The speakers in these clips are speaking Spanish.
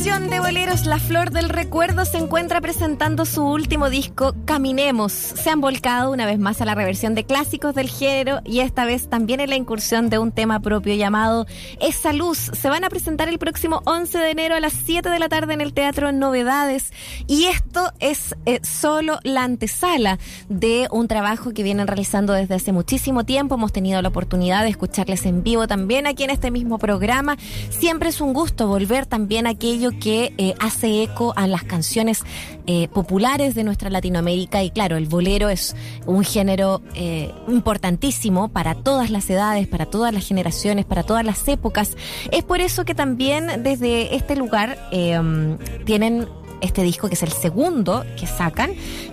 de boleros La Flor del Recuerdo se encuentra presentando su último disco Caminemos. Se han volcado una vez más a la reversión de clásicos del género y esta vez también en la incursión de un tema propio llamado Esa Luz. Se van a presentar el próximo 11 de enero a las 7 de la tarde en el Teatro Novedades y esto es eh, solo la antesala de un trabajo que vienen realizando desde hace muchísimo tiempo. Hemos tenido la oportunidad de escucharles en vivo también aquí en este mismo programa. Siempre es un gusto volver también a aquello que eh, hace eco a las canciones eh, populares de nuestra Latinoamérica y claro, el bolero es un género eh, importantísimo para todas las edades, para todas las generaciones, para todas las épocas. Es por eso que también desde este lugar tienen este disco, que es el segundo que sacan,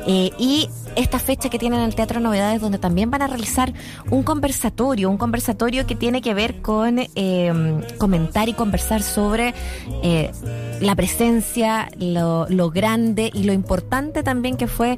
eh, y esta fecha que tienen en el Teatro Novedades, donde también van a realizar un conversatorio, un conversatorio que tiene que ver con eh, comentar y conversar sobre eh, la presencia, lo, lo, grande y lo importante también que fue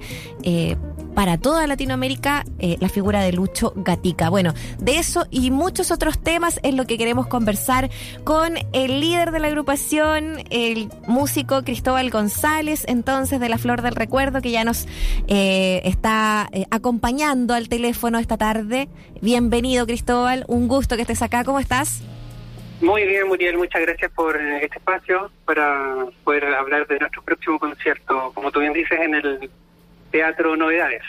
para toda Latinoamérica eh, la figura de Lucho Gatica. Bueno, de eso y muchos otros temas es lo que queremos conversar con el líder de la agrupación, el músico Cristóbal González, entonces de la Flor del Recuerdo, que ya nos eh, está eh, acompañando al teléfono esta tarde. Bienvenido Cristóbal, un gusto que estés acá, ¿cómo estás? Muy bien, Muriel, muchas gracias por este espacio para poder hablar de nuestro próximo concierto, como tú bien dices, en el Teatro Novedades.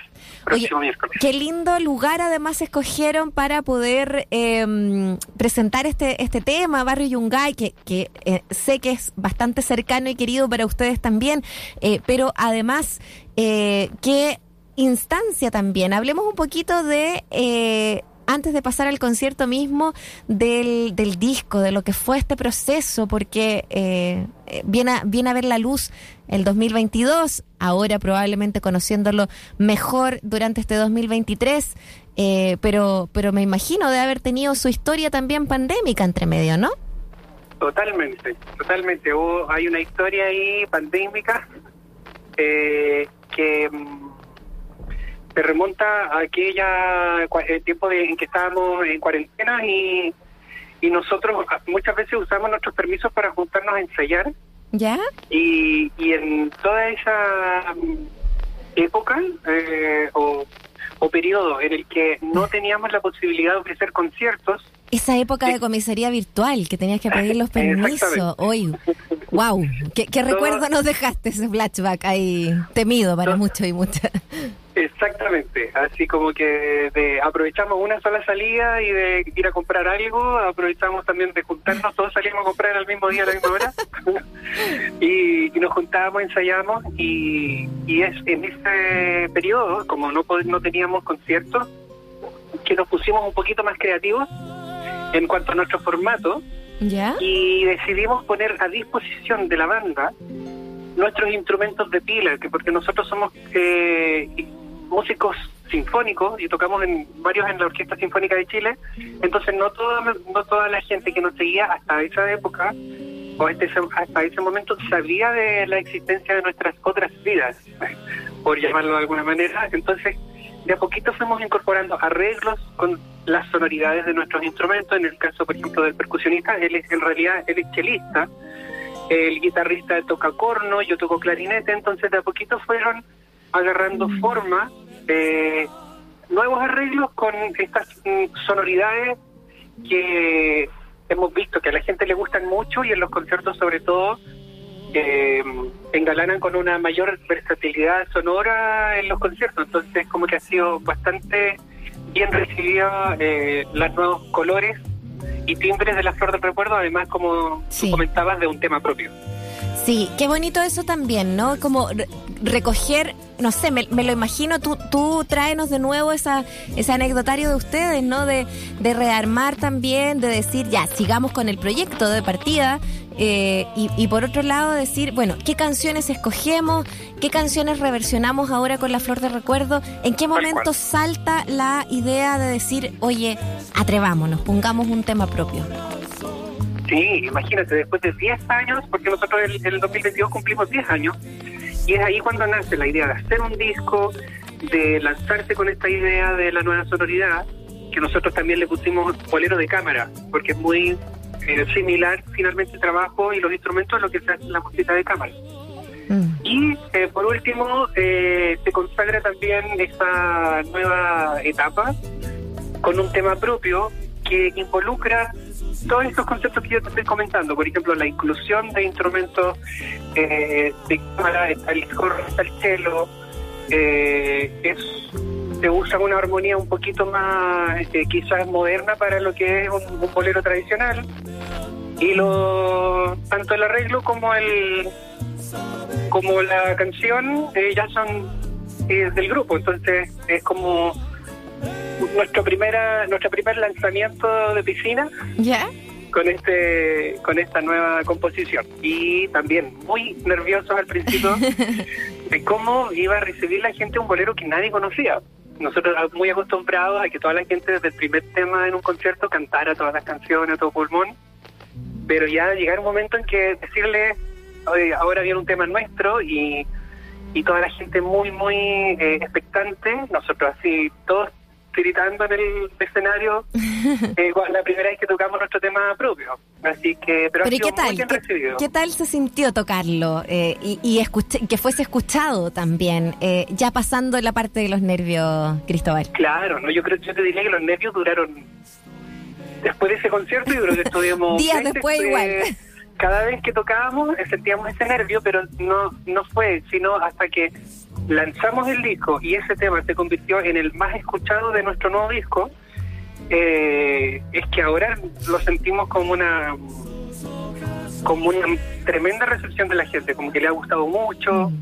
Próximo miércoles. Qué lindo lugar además escogieron para poder em, presentar este este tema, Barrio Yungay, que, que eh, sé que es bastante cercano y querido para ustedes también, eh, pero además, eh, qué instancia también. Hablemos un poquito de antes de pasar al concierto mismo del, del disco, de lo que fue este proceso, porque eh, viene, a, viene a ver la luz el 2022, ahora probablemente conociéndolo mejor durante este 2023, eh, pero, pero me imagino de haber tenido su historia también pandémica entre medio, ¿no? Totalmente, totalmente. hay una historia ahí pandémica eh, que mm, se remonta a aquella el tiempo en que estábamos en cuarentena y, y nosotros muchas veces usamos nuestros permisos para juntarnos a ensayar. ¿Ya? Y, y en toda esa época eh, o, o periodo en el que no teníamos la posibilidad de ofrecer conciertos, esa época de comisaría virtual, que tenías que pedir los permisos. Hoy, wow, ¿Qué, recuerdo nos dejaste ese flashback ahí temido para muchos y muchas? Exactamente, así como que de, aprovechamos una sola salida y de ir a comprar algo, aprovechamos también de juntarnos, todos salíamos a comprar al mismo día, a la misma hora, y, nos juntábamos, ensayamos, y, y es en ese periodo, como no, no teníamos conciertos, que nos pusimos un poquito más creativos en cuanto a nuestro formato y decidimos poner a disposición de la banda nuestros instrumentos de pila, que porque nosotros somos eh, músicos sinfónicos y tocamos en varios en la Orquesta Sinfónica de Chile, entonces no toda, no toda la gente que nos seguía hasta esa época o este, hasta ese momento sabía de la existencia de nuestras otras vidas, por llamarlo de alguna manera, entonces de a poquito fuimos incorporando arreglos con las sonoridades de nuestros instrumentos. En el caso, por ejemplo, del percusionista, él es en realidad él es chelista, el guitarrista toca corno, yo toco clarinete, entonces de a poquito fueron agarrando mm. forma nuevos arreglos con estas mm, sonoridades que hemos visto que a la gente le gustan mucho y en los conciertos sobre todo eh, engalanan con una mayor versatilidad sonora en los conciertos. Entonces, como que ha sido bastante bien recibida eh, los nuevos colores y timbres de la flor del recuerdo, además, como comentabas, de un tema propio. Sí, qué bonito eso también, ¿no? Como recoger, no sé, me, lo imagino, tú, tú tráenos de nuevo esa, ese anecdotario de ustedes, ¿no? De, de rearmar también, de decir, ya, sigamos con el proyecto de partida, eh, y, por otro lado decir, bueno, ¿qué canciones escogemos? ¿Qué canciones reversionamos ahora con la flor de recuerdo? ¿En qué momento salta la idea de decir, oye, atrevámonos, pongamos un tema propio? Sí, imagínate, después de 10 años, porque nosotros en el 2022 cumplimos 10 años, y es ahí cuando nace la idea de hacer un disco, de lanzarse con esta idea de la nueva sonoridad, que nosotros también le pusimos bolero de cámara, porque es muy eh, similar finalmente el trabajo y los instrumentos a lo que se hace en la música de cámara. Mm. Y eh, por último, eh, se consagra también esta nueva etapa con un tema propio que involucra todos estos conceptos que yo te estoy comentando. Por ejemplo, la inclusión de instrumentos eh, de cámara, el corno, está el cello. eh, es, se usa una armonía un poquito más eh, quizás moderna para lo que es un, un bolero tradicional. Y lo tanto el arreglo como el como la canción eh, ya son eh, del grupo, entonces es como nuestro primera nuestro primer lanzamiento de piscina ¿Ya? con este con esta nueva composición y también muy nerviosos al principio de cómo iba a recibir la gente un bolero que nadie conocía. Nosotros muy acostumbrados a que toda la gente desde el primer tema en un concierto cantara todas las canciones a todo pulmón, pero ya llegar un momento en que decirle, "Oye, ahora viene un tema nuestro y, y toda la gente muy, muy eh, expectante, nosotros así, todos gritando en el escenario, eh, la primera vez que tocamos nuestro tema propio. Así que, pero, Pero ha ¿y sido qué tal? muy bien ¿Qué, recibido. qué tal se sintió tocarlo eh, y, y escuch- que fuese escuchado también, eh, ya pasando la parte de los nervios, Cristóbal? Claro, no, yo creo, yo te diría que los nervios duraron después de ese concierto, creo que estuvimos Días después eh, igual. Cada vez que tocábamos sentíamos ese nervio, pero no no fue, sino hasta que lanzamos el disco y ese tema se convirtió en el más escuchado de nuestro nuevo disco. eh, es que ahora lo sentimos como una como una tremenda recepción de la gente, como que le ha gustado mucho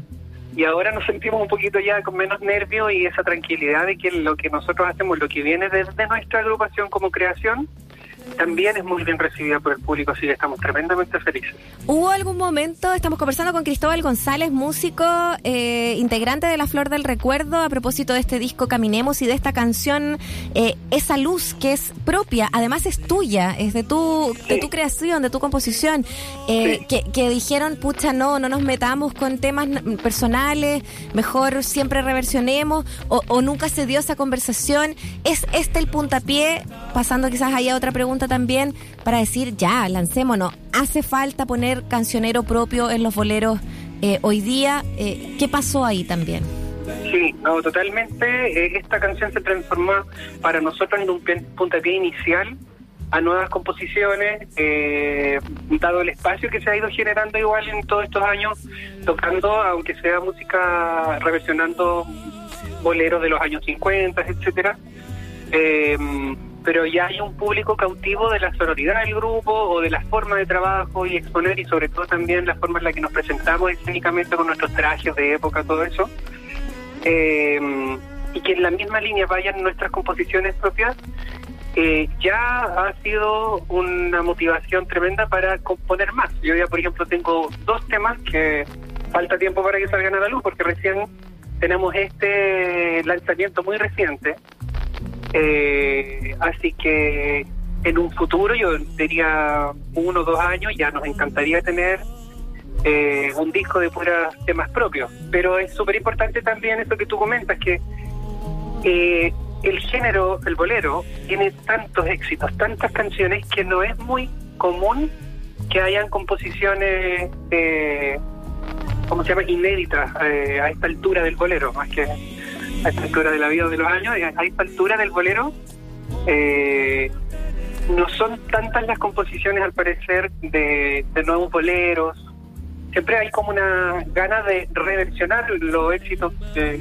y ahora nos sentimos un poquito ya con menos nervio y esa tranquilidad de que lo que nosotros hacemos, lo que viene desde nuestra agrupación como creación, también es muy bien recibida por el público, así que estamos tremendamente felices. ¿Hubo algún momento, estamos conversando con Cristóbal González, músico, eh, integrante de La Flor del Recuerdo, a propósito de este disco Caminemos y de esta canción, eh, Esa Luz, que es propia, además es tuya, es de tu, de Sí. tu creación, de tu composición, eh, Sí. que, que dijeron, pucha, no, no nos metamos con temas personales, mejor siempre reversionemos, o, o nunca se dio esa conversación. ¿Es este el puntapié, pasando quizás ahí a otra pregunta también, para decir, ya, lancémonos, hace falta poner cancionero propio en los boleros eh, hoy día? Eh, ¿Qué pasó ahí también? Sí, no, totalmente. eh, esta canción se transformó para nosotros en un puntapié inicial a nuevas composiciones, eh, dado el espacio que se ha ido generando igual en todos estos años, tocando, aunque sea música, reversionando boleros de los años 50, etcétera. Eh, pero ya hay un público cautivo de la sonoridad del grupo o de la forma de trabajo y exponer y sobre todo también la forma en la que nos presentamos escénicamente con nuestros trajes de época, todo eso. Eh, y que en la misma línea vayan nuestras composiciones propias, eh, ya ha sido una motivación tremenda para componer más. Yo ya, por ejemplo, tengo dos temas que falta tiempo para que salgan a la luz, porque recién tenemos este lanzamiento muy reciente. Eh, así que en un futuro, yo diría uno o dos años, ya nos encantaría tener eh, un disco de puros temas propios. Pero es súper importante también eso que tú comentas, que eh, el género, el bolero, tiene tantos éxitos, tantas canciones, que no es muy común que hayan composiciones, eh, ¿cómo se llama?, inéditas eh, a esta altura del bolero, más que a esta altura de la vida de los años, a esta altura del bolero. Eh, no son tantas las composiciones, al parecer, de, de nuevos boleros. Siempre hay como una gana de reversionar los éxitos de,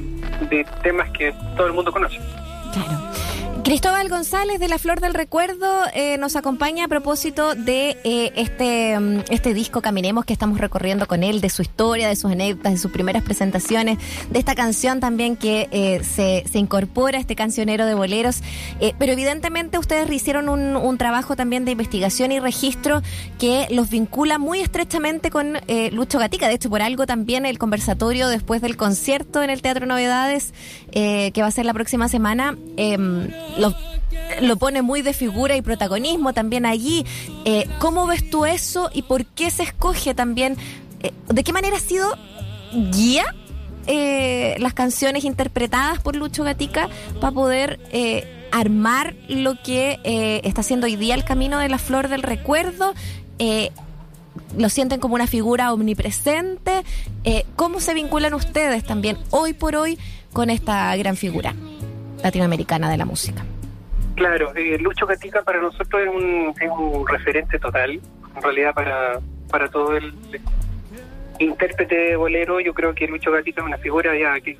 de temas que todo el mundo conoce. Claro. Cristóbal González de La Flor del Recuerdo eh, nos acompaña a propósito de eh, este, mm, este disco Caminemos que estamos recorriendo con él, de su historia, de sus anécdotas, de sus primeras presentaciones, de esta canción también que eh, se, se incorpora a este cancionero de boleros. Pero evidentemente ustedes hicieron un, un trabajo también de investigación y registro que los vincula muy estrechamente con Lucho Gatica. De hecho, por algo también el conversatorio después del concierto en el Teatro Novedades, que va a ser la próxima semana, eh, lo, pone muy de figura y protagonismo también allí. Eh, ¿Cómo ves tú eso y por qué se escoge también? eh, ¿De qué manera ha sido guía eh, las canciones interpretadas por Lucho Gatica para poder eh, armar lo que está haciendo hoy día el camino de la flor del recuerdo. Lo sienten como una figura omnipresente. ¿Cómo se vinculan ustedes también hoy por hoy con esta gran figura latinoamericana de la música? Claro, eh, Lucho Gatica para nosotros es un, es un referente total, en realidad para, para todo el intérprete de bolero, yo creo que Lucho Gatica es una figura ya que,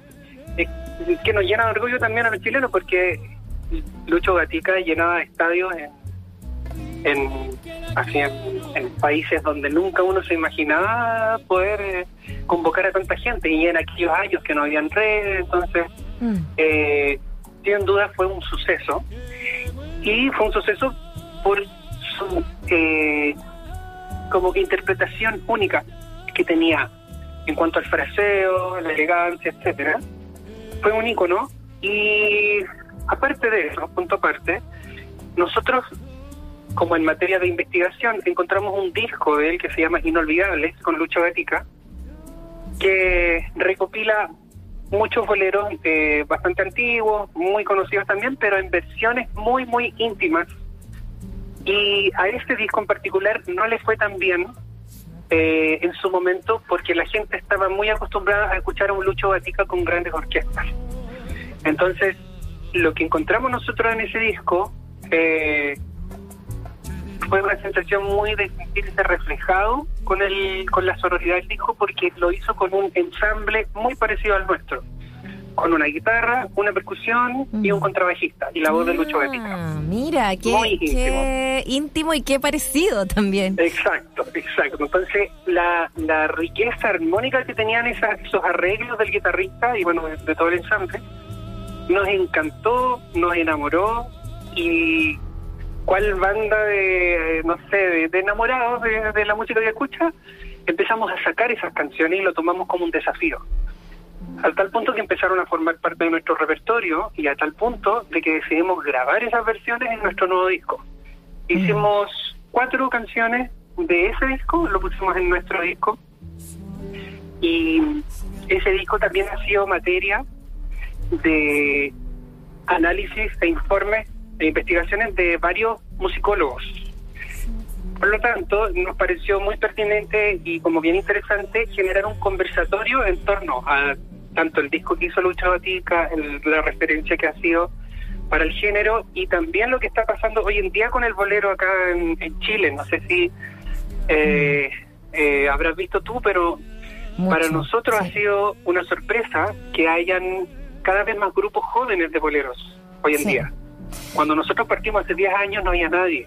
eh, que nos llena de orgullo también a los chilenos, porque Lucho Gatica llenaba estadios en, en, así en, en países donde nunca uno se imaginaba poder eh, convocar a tanta gente, y en aquellos años que no habían redes, entonces Mm. eh, sin duda fue un suceso y fue un suceso por su eh, como que interpretación única que tenía en cuanto al fraseo, la elegancia, etcétera. Fue un ícono y aparte de eso, punto aparte, nosotros como en materia de investigación encontramos un disco de él que se llama Inolvidables con Lucho Gatica que recopila muchos boleros eh, bastante antiguos, muy conocidos también, pero en versiones muy, muy íntimas. Y a este disco en particular no le fue tan bien eh, en su momento porque la gente estaba muy acostumbrada a escuchar a un Lucho Gatica con grandes orquestas. Entonces, lo que encontramos nosotros en ese disco eh, fue una sensación muy de sentirse reflejado con el con la sonoridad del disco porque lo hizo con un ensamble muy parecido al nuestro con una guitarra, una percusión y un contrabajista y la voz de Lucho Gatica. Ah, Mira, qué, Muy qué íntimo y qué parecido también. Exacto, exacto. Entonces, la, la riqueza armónica que tenían esas, esos arreglos del guitarrista y bueno, de, de todo el ensamble, nos encantó, nos enamoró y cuál banda de, no sé, de, de enamorados de, de la música que escucha, empezamos a sacar esas canciones y lo tomamos como un desafío. Al tal punto que empezaron a formar parte de nuestro repertorio y a tal punto de que decidimos grabar esas versiones en nuestro nuevo disco. Hicimos cuatro canciones de ese disco, lo pusimos en nuestro disco y ese disco también ha sido materia de análisis e informes e investigaciones de varios musicólogos. Por lo tanto, nos pareció muy pertinente y como bien interesante generar un conversatorio en torno a tanto el disco que hizo Lucha Batica, el- la referencia que ha sido para el género y también lo que está pasando hoy en día con el bolero acá en, en Chile. No sé si eh, eh, habrás visto tú, pero Mucho, para nosotros sí. ha sido una sorpresa que hayan cada vez más grupos jóvenes de boleros hoy en Sí. día. Cuando nosotros partimos hace 10 años no había nadie.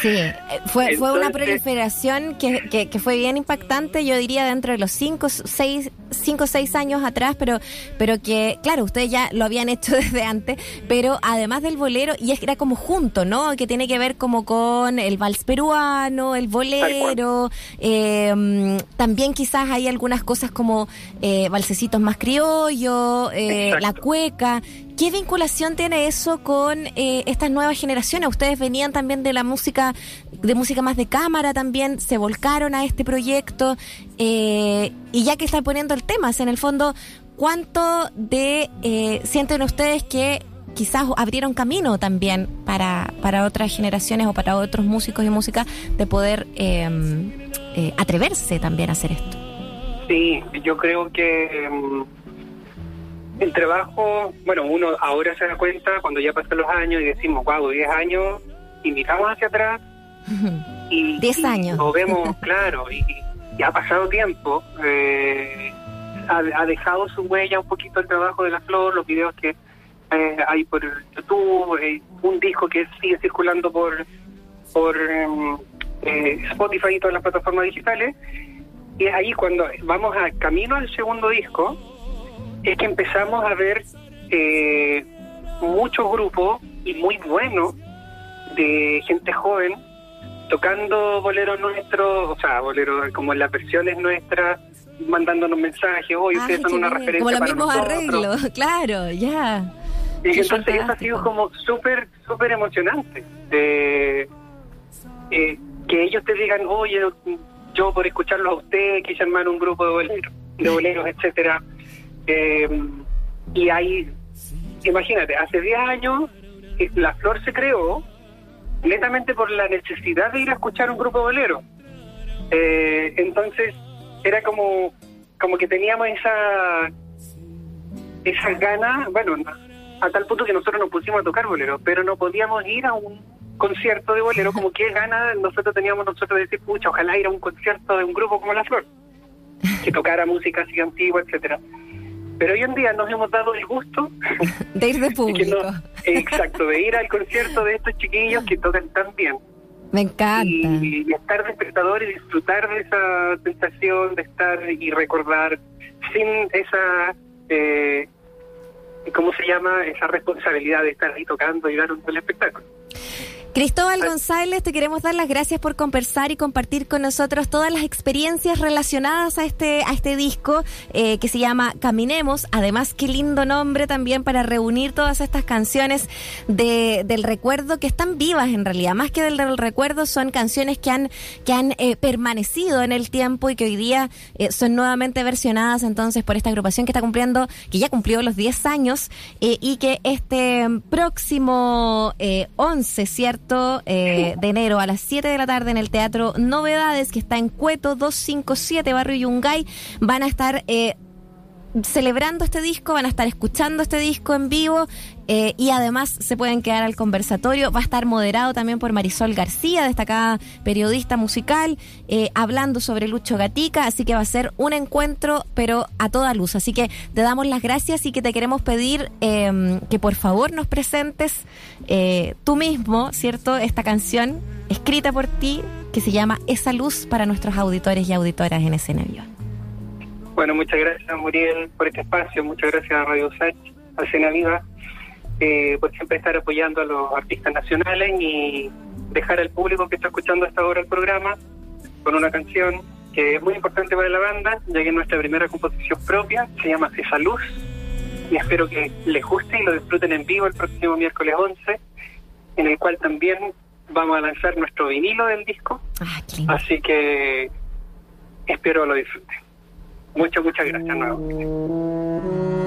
Sí, eh, fue, fue una proliferación que, que, que fue bien impactante, yo diría, dentro de los 5 seis, cinco, seis años atrás, pero, pero que, claro, ustedes ya lo habían hecho desde antes, pero además del bolero, y es era como junto, ¿no? Que tiene que ver como con el vals peruano, el bolero, eh, mm, también quizás hay algunas cosas como eh, valsecitos más criollos, eh, la cueca. ¿Qué vinculación tiene eso con eh, estas nuevas generaciones? Ustedes venían también de la música, de música más de cámara también, se volcaron a este proyecto eh, y ya que están poniendo el tema, en el fondo, ¿cuánto de eh, sienten ustedes que quizás abrieron camino también para, para otras generaciones o para otros músicos y música de poder eh, eh, atreverse también a hacer esto? Sí, yo creo que mm, el trabajo, bueno, uno ahora se da cuenta cuando ya pasan los años y decimos, wow, 10 años, y miramos hacia atrás y, 10 y años. lo vemos claro y, y ha pasado tiempo eh, ha, dejado su huella un poquito el trabajo de la flor los videos que eh, hay por YouTube eh, un disco que sigue circulando por por eh, Spotify y todas las plataformas digitales. Y ahí cuando vamos a camino al segundo disco es que empezamos a ver muchos grupos y muy buenos de gente joven tocando boleros nuestros, o sea, boleros como las versiones nuestras, mandándonos mensajes, hoy Ay, ustedes son una bien. referencia Como los para mismos nosotros. arreglos, claro, ya. Y Qué entonces eso ha sido como súper, súper emocionante. Eh, eh, que ellos te digan, oye, yo por escucharlos a ustedes quise armar un grupo de boleros, de boleros etcétera. Eh, y ahí, imagínate, hace 10 años eh, la flor se creó netamente por la necesidad de ir a escuchar un grupo bolero. Eh, entonces era como, como que teníamos esa, esa gana, bueno, a tal punto que nosotros nos pusimos a tocar bolero, pero no podíamos ir a un concierto de bolero, como que gana nosotros teníamos nosotros de decir, pucha, ojalá ir a un concierto de un grupo como La Flor, que tocara música así antigua, etcétera. Pero hoy en día nos hemos dado el gusto de ir de público. exacto, de ir al concierto de estos chiquillos que tocan tan bien. Me encanta. Y, estar de espectador y disfrutar de esa sensación de estar y recordar sin esa, eh, ¿cómo se llama? Esa responsabilidad de estar ahí tocando y dar un buen espectáculo. Cristóbal González, te queremos dar las gracias por conversar y compartir con nosotros todas las experiencias relacionadas a este, a este disco eh, que se llama Caminemos. Además, qué lindo nombre también para reunir todas estas canciones de, del recuerdo que están vivas en realidad. Más que del, recuerdo, son canciones que han, que han eh, permanecido en el tiempo y que hoy día eh, son nuevamente versionadas entonces por esta agrupación que está cumpliendo, que ya cumplió los 10 años y que este próximo 11, ¿cierto? Eh, de enero a las 7 de la tarde en el Teatro Novedades, que está en Cueto 257, Barrio Yungay. Van a estar eh, celebrando este disco, van a estar escuchando este disco en vivo eh, y además se pueden quedar al conversatorio. Va a estar moderado también por Marisol García, destacada periodista musical, eh, hablando sobre Lucho Gatica, así que va a ser un encuentro, pero a toda luz. Así que te damos las gracias y que te queremos pedir em, que por favor nos presentes eh, tú mismo, ¿cierto? Esta canción escrita por ti que se llama Esa luz para nuestros auditores y auditoras en escena bueno, muchas gracias Muriel por este espacio, muchas gracias a Radio Sach, a Cena Viva, eh, por siempre estar apoyando a los artistas nacionales y dejar al público que está escuchando hasta ahora el programa con una canción que es muy importante para la banda, ya que es nuestra primera composición propia, se llama Esa Luz, y espero que les guste y lo disfruten en vivo el próximo miércoles 11, en el cual también vamos a lanzar nuestro vinilo del disco, ah, así que espero lo disfruten. Muchas, muchas gracias nuevamente.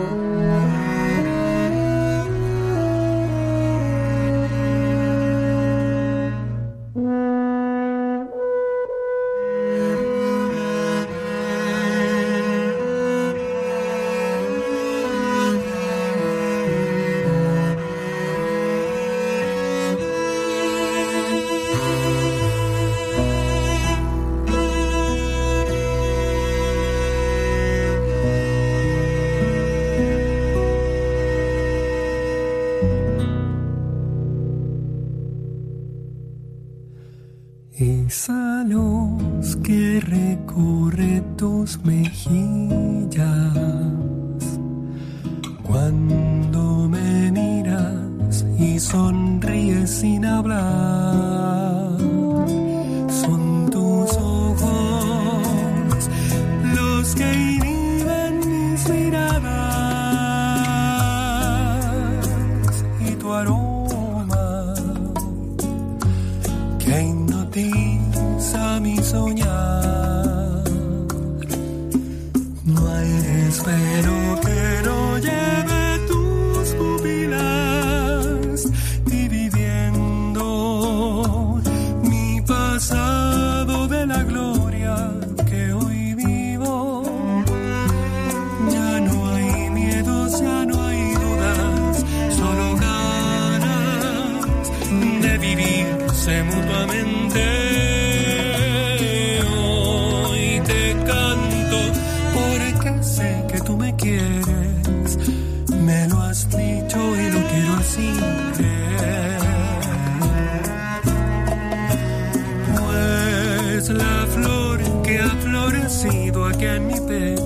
Esa luz que recorre tus mejillas cuando me miras y sonríes sin hablar. Son tus ojos los que inhiben mis miradas y tu aroma que ti sami soñar. No hay espero que no llegue. me lo has dicho y lo quiero así. Pues la flor que ha florecido aquí en mi pecho.